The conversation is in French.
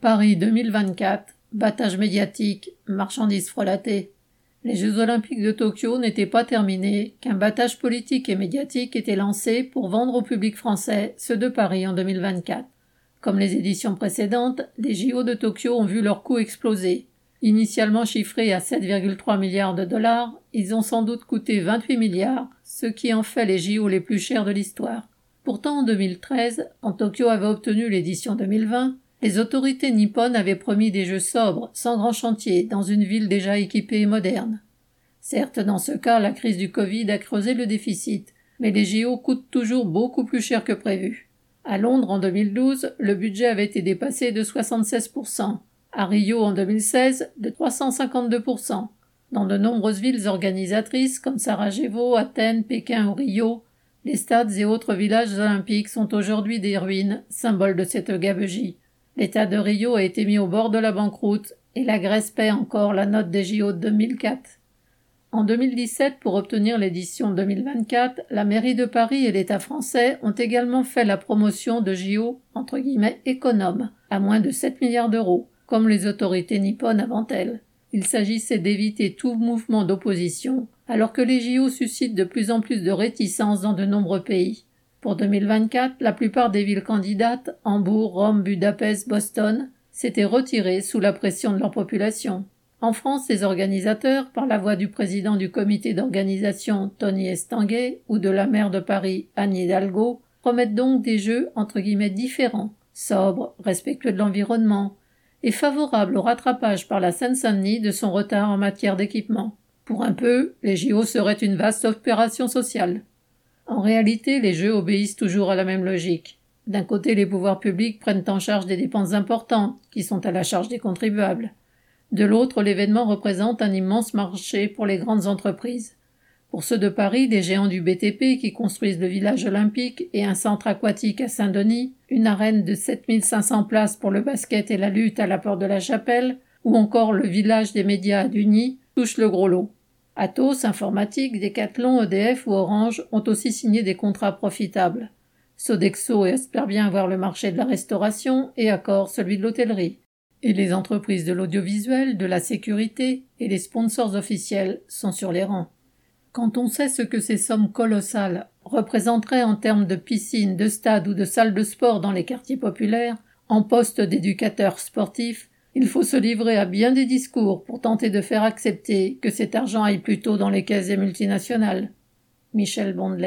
Paris 2024, battage médiatique, marchandises frelatées. Les Jeux olympiques de Tokyo n'étaient pas terminés qu'un battage politique et médiatique était lancé pour vendre au public français ceux de Paris en 2024. Comme les éditions précédentes, les JO de Tokyo ont vu leur coût exploser. Initialement chiffrés à 7,3 milliards de dollars, ils ont sans doute coûté 28 milliards, ce qui en fait les JO les plus chers de l'histoire. Pourtant, en 2013, quand Tokyo avait obtenu l'édition 2020, les autorités nippones avaient promis des jeux sobres, sans grand chantier, dans une ville déjà équipée et moderne. Certes, dans ce cas, la crise du Covid a creusé le déficit, mais les JO coûtent toujours beaucoup plus cher que prévu. À Londres, en 2012, le budget avait été dépassé de 76%. À Rio, en 2016, de 352%. Dans de nombreuses villes organisatrices, comme Sarajevo, Athènes, Pékin ou Rio, les stades et autres villages olympiques sont aujourd'hui des ruines, symboles de cette gabegie. L'État de Rio a été mis au bord de la banqueroute et la Grèce paie encore la note des JO de 2004. En 2017, pour obtenir l'édition 2024, la mairie de Paris et l'État français ont également fait la promotion de JO entre guillemets économes, à moins de 7 milliards d'euros, comme les autorités nippones avant elles. Il s'agissait d'éviter tout mouvement d'opposition, alors que les JO suscitent de plus en plus de réticences dans de nombreux pays. Pour 2024, la plupart des villes candidates, Hambourg, Rome, Budapest, Boston, s'étaient retirées sous la pression de leur population. En France, les organisateurs, par la voix du président du comité d'organisation Tony Estanguet ou de la maire de Paris Anne Hidalgo, promettent donc des jeux entre guillemets différents, sobres, respectueux de l'environnement, et favorables au rattrapage par la Seine-Saint-Denis de son retard en matière d'équipement. Pour un peu, les JO seraient une vaste opération sociale. En réalité, les jeux obéissent toujours à la même logique. D'un côté, les pouvoirs publics prennent en charge des dépenses importantes, qui sont à la charge des contribuables. De l'autre, l'événement représente un immense marché pour les grandes entreprises. Pour ceux de Paris, des géants du BTP qui construisent le village olympique et un centre aquatique à Saint-Denis, une arène de 7500 places pour le basket et la lutte à la porte de la chapelle, ou encore le village des médias à Duny, touchent le gros lot. Atos, Informatique, Decathlon, EDF ou Orange ont aussi signé des contrats profitables. Sodexo espère bien avoir le marché de la restauration et Accor celui de l'hôtellerie. Et les entreprises de l'audiovisuel, de la sécurité et les sponsors officiels sont sur les rangs. Quand on sait ce que ces sommes colossales représenteraient en termes de piscines, de stades ou de salles de sport dans les quartiers populaires, en postes d'éducateurs sportifs, il faut se livrer à bien des discours pour tenter de faire accepter que cet argent aille plutôt dans les caisses des multinationales. Michel Bondelet.